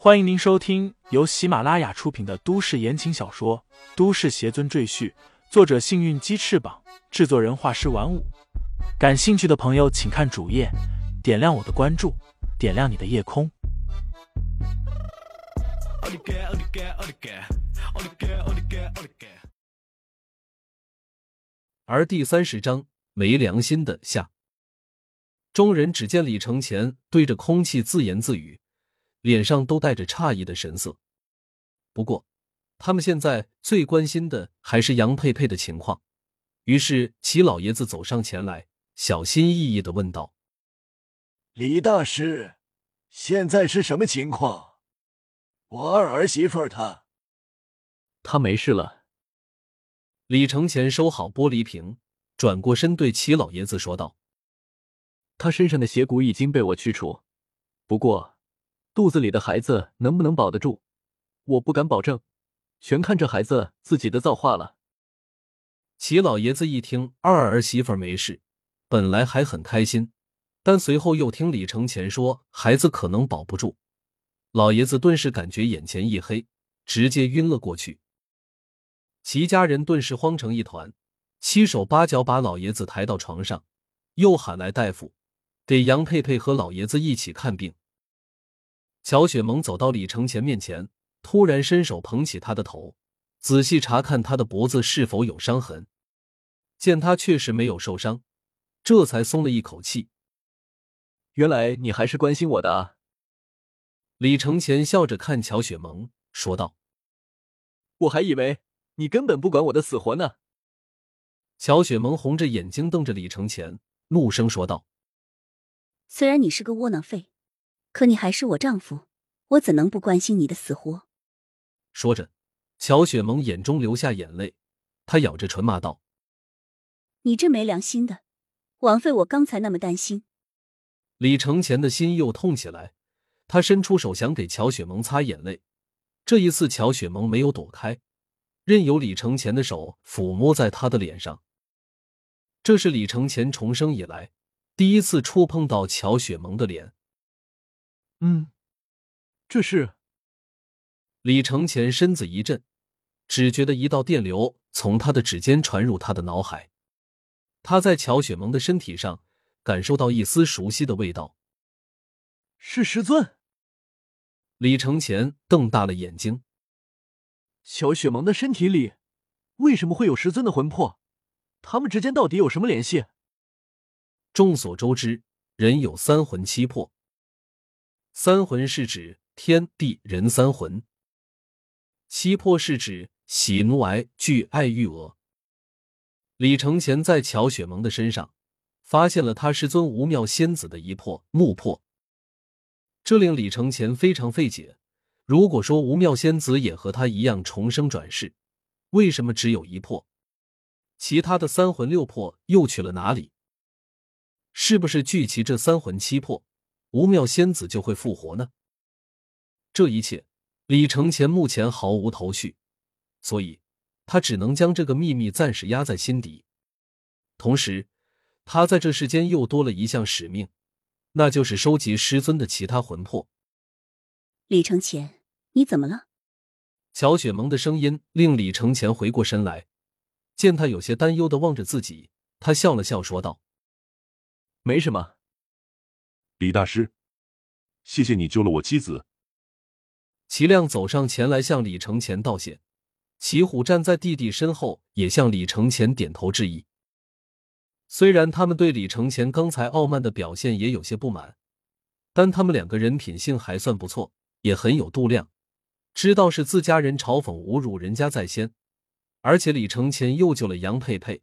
欢迎您收听由喜马拉雅出品的都市言情小说《都市邪尊赘婿》，作者：幸运鸡翅膀，制作人：画师玩五。感兴趣的朋友，请看主页，点亮我的关注，点亮你的夜空。而第三十章没良心的下，众人只见李承前对着空气自言自语。脸上都带着诧异的神色。不过，他们现在最关心的还是杨佩佩的情况。于是，齐老爷子走上前来，小心翼翼的问道：“李大师，现在是什么情况？我二儿媳妇她……她没事了。”李承前收好玻璃瓶，转过身对齐老爷子说道：“她身上的邪骨已经被我去除，不过……”肚子里的孩子能不能保得住，我不敢保证，全看这孩子自己的造化了。齐老爷子一听二儿媳妇没事，本来还很开心，但随后又听李承前说孩子可能保不住，老爷子顿时感觉眼前一黑，直接晕了过去。齐家人顿时慌成一团，七手八脚把老爷子抬到床上，又喊来大夫，给杨佩佩和老爷子一起看病。乔雪萌走到李承前面前，突然伸手捧起他的头，仔细查看他的脖子是否有伤痕。见他确实没有受伤，这才松了一口气。原来你还是关心我的啊！李承前笑着看乔雪萌，说道：“我还以为你根本不管我的死活呢。”乔雪萌红着眼睛瞪着李承前，怒声说道：“虽然你是个窝囊废。”可你还是我丈夫，我怎能不关心你的死活？说着，乔雪萌眼中流下眼泪，她咬着唇骂道：“你这没良心的，枉费我刚才那么担心。”李承前的心又痛起来，他伸出手想给乔雪萌擦眼泪，这一次乔雪萌没有躲开，任由李承前的手抚摸在他的脸上。这是李承前重生以来第一次触碰到乔雪萌的脸。嗯，这是。李承前身子一震，只觉得一道电流从他的指尖传入他的脑海。他在乔雪萌的身体上感受到一丝熟悉的味道。是师尊。李承前瞪大了眼睛。乔雪萌的身体里为什么会有师尊的魂魄？他们之间到底有什么联系？众所周知，人有三魂七魄。三魂是指天地人三魂，七魄是指喜怒哀惧爱欲恶。李承前在乔雪萌的身上发现了他师尊无妙仙子的一魄木魄，这令李承前非常费解。如果说无妙仙子也和他一样重生转世，为什么只有一魄？其他的三魂六魄又去了哪里？是不是聚齐这三魂七魄？无妙仙子就会复活呢？这一切，李承前目前毫无头绪，所以他只能将这个秘密暂时压在心底。同时，他在这世间又多了一项使命，那就是收集师尊的其他魂魄。李承前，你怎么了？乔雪萌的声音令李承前回过神来，见他有些担忧的望着自己，他笑了笑说道：“没什么。”李大师，谢谢你救了我妻子。齐亮走上前来向李承前道谢，齐虎站在弟弟身后也向李承前点头致意。虽然他们对李承前刚才傲慢的表现也有些不满，但他们两个人品性还算不错，也很有度量，知道是自家人嘲讽侮辱人家在先，而且李承前又救了杨佩佩，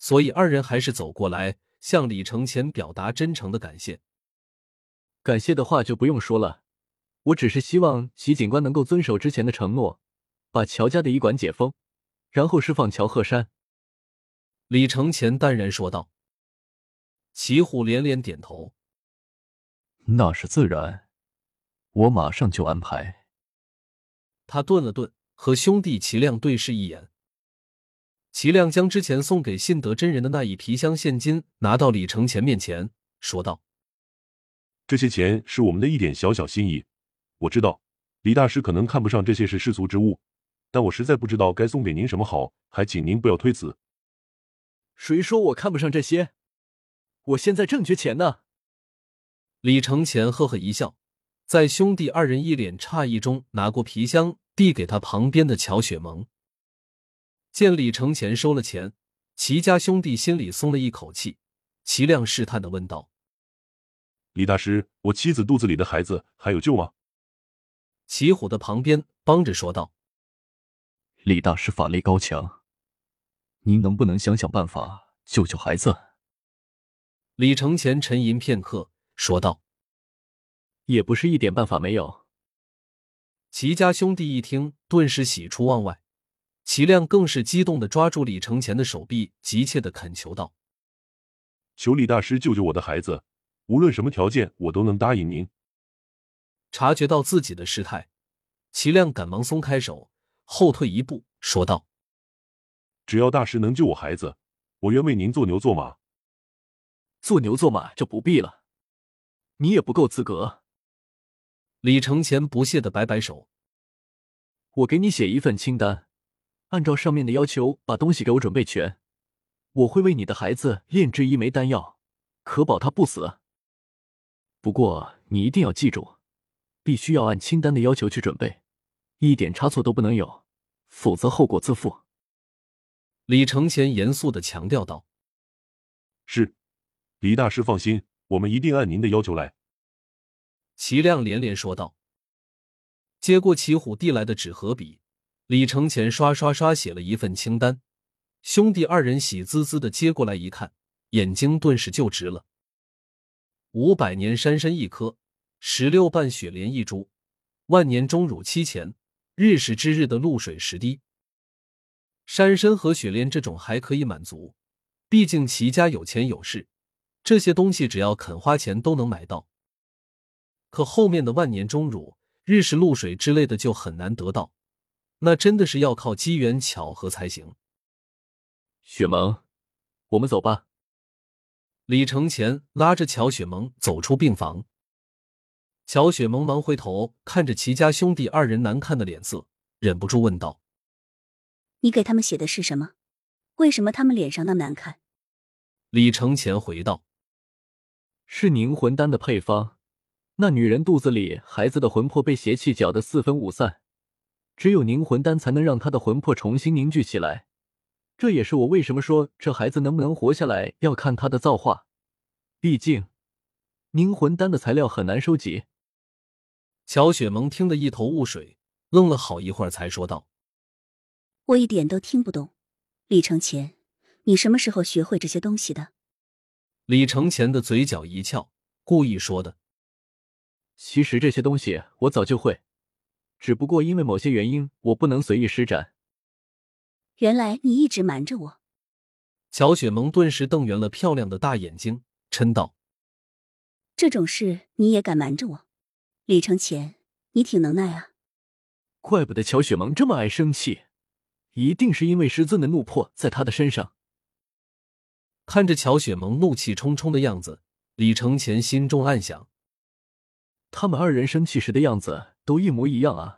所以二人还是走过来向李承前表达真诚的感谢。感谢的话就不用说了，我只是希望齐警官能够遵守之前的承诺，把乔家的医馆解封，然后释放乔鹤山。李承前淡然说道。齐虎连连点头，那是自然，我马上就安排。他顿了顿，和兄弟齐亮对视一眼。齐亮将之前送给信德真人的那一皮箱现金拿到李承前面前，说道。这些钱是我们的一点小小心意，我知道李大师可能看不上这些是世俗之物，但我实在不知道该送给您什么好，还请您不要推辞。谁说我看不上这些？我现在正缺钱呢。李承前呵呵一笑，在兄弟二人一脸诧异中，拿过皮箱递给他旁边的乔雪萌。见李承前收了钱，齐家兄弟心里松了一口气。齐亮试探的问道：“李大师，我妻子肚子里的孩子还有救吗？”齐虎的旁边帮着说道：“李大师法力高强，您能不能想想办法救救孩子？”李承前沉吟片刻，说道：“也不是一点办法没有。”齐家兄弟一听，顿时喜出望外。齐亮更是激动的抓住李承前的手臂，急切的恳求道。求李大师救救我的孩子，无论什么条件，我都能答应您。察觉到自己的失态，齐亮赶忙松开手，后退一步，说道：“只要大师能救我孩子，我愿为您做牛做马。”做牛做马就不必了，你也不够资格。李承前不屑的摆摆手：“我给你写一份清单，按照上面的要求，把东西给我准备全。”我会为你的孩子炼制一枚丹药，可保他不死。不过你一定要记住，必须要按清单的要求去准备，一点差错都不能有，否则后果自负。李承前严肃的强调道：“是，李大师放心，我们一定按您的要求来。”齐亮连连说道。接过齐虎递来的纸和笔，李承前刷刷刷写了一份清单。兄弟二人喜滋滋的接过来一看，眼睛顿时就直了。五百年山参一颗，十六瓣雪莲一株，万年钟乳七钱，日食之日的露水十滴。山参和雪莲这种还可以满足，毕竟齐家有钱有势，这些东西只要肯花钱都能买到。可后面的万年钟乳、日食露水之类的就很难得到，那真的是要靠机缘巧合才行。雪萌，我们走吧。李承前拉着乔雪萌走出病房。乔雪萌忙回头看着齐家兄弟二人难看的脸色，忍不住问道：“你给他们写的是什么？为什么他们脸上那么难看？”李承前回道：“是凝魂丹的配方。那女人肚子里孩子的魂魄被邪气搅得四分五散，只有凝魂丹才能让她的魂魄重新凝聚起来。”这也是我为什么说这孩子能不能活下来要看他的造化，毕竟凝魂丹的材料很难收集。乔雪萌听得一头雾水，愣了好一会儿才说道：“我一点都听不懂，李承前，你什么时候学会这些东西的？”李承前的嘴角一翘，故意说的：“其实这些东西我早就会，只不过因为某些原因，我不能随意施展。”原来你一直瞒着我。乔雪萌顿时瞪圆了漂亮的大眼睛，嗔道：“这种事你也敢瞒着我？李承前，你挺能耐啊！怪不得乔雪萌这么爱生气，一定是因为师尊的怒魄在他的身上。”看着乔雪萌怒气冲冲的样子，李承前心中暗想：他们二人生气时的样子都一模一样啊。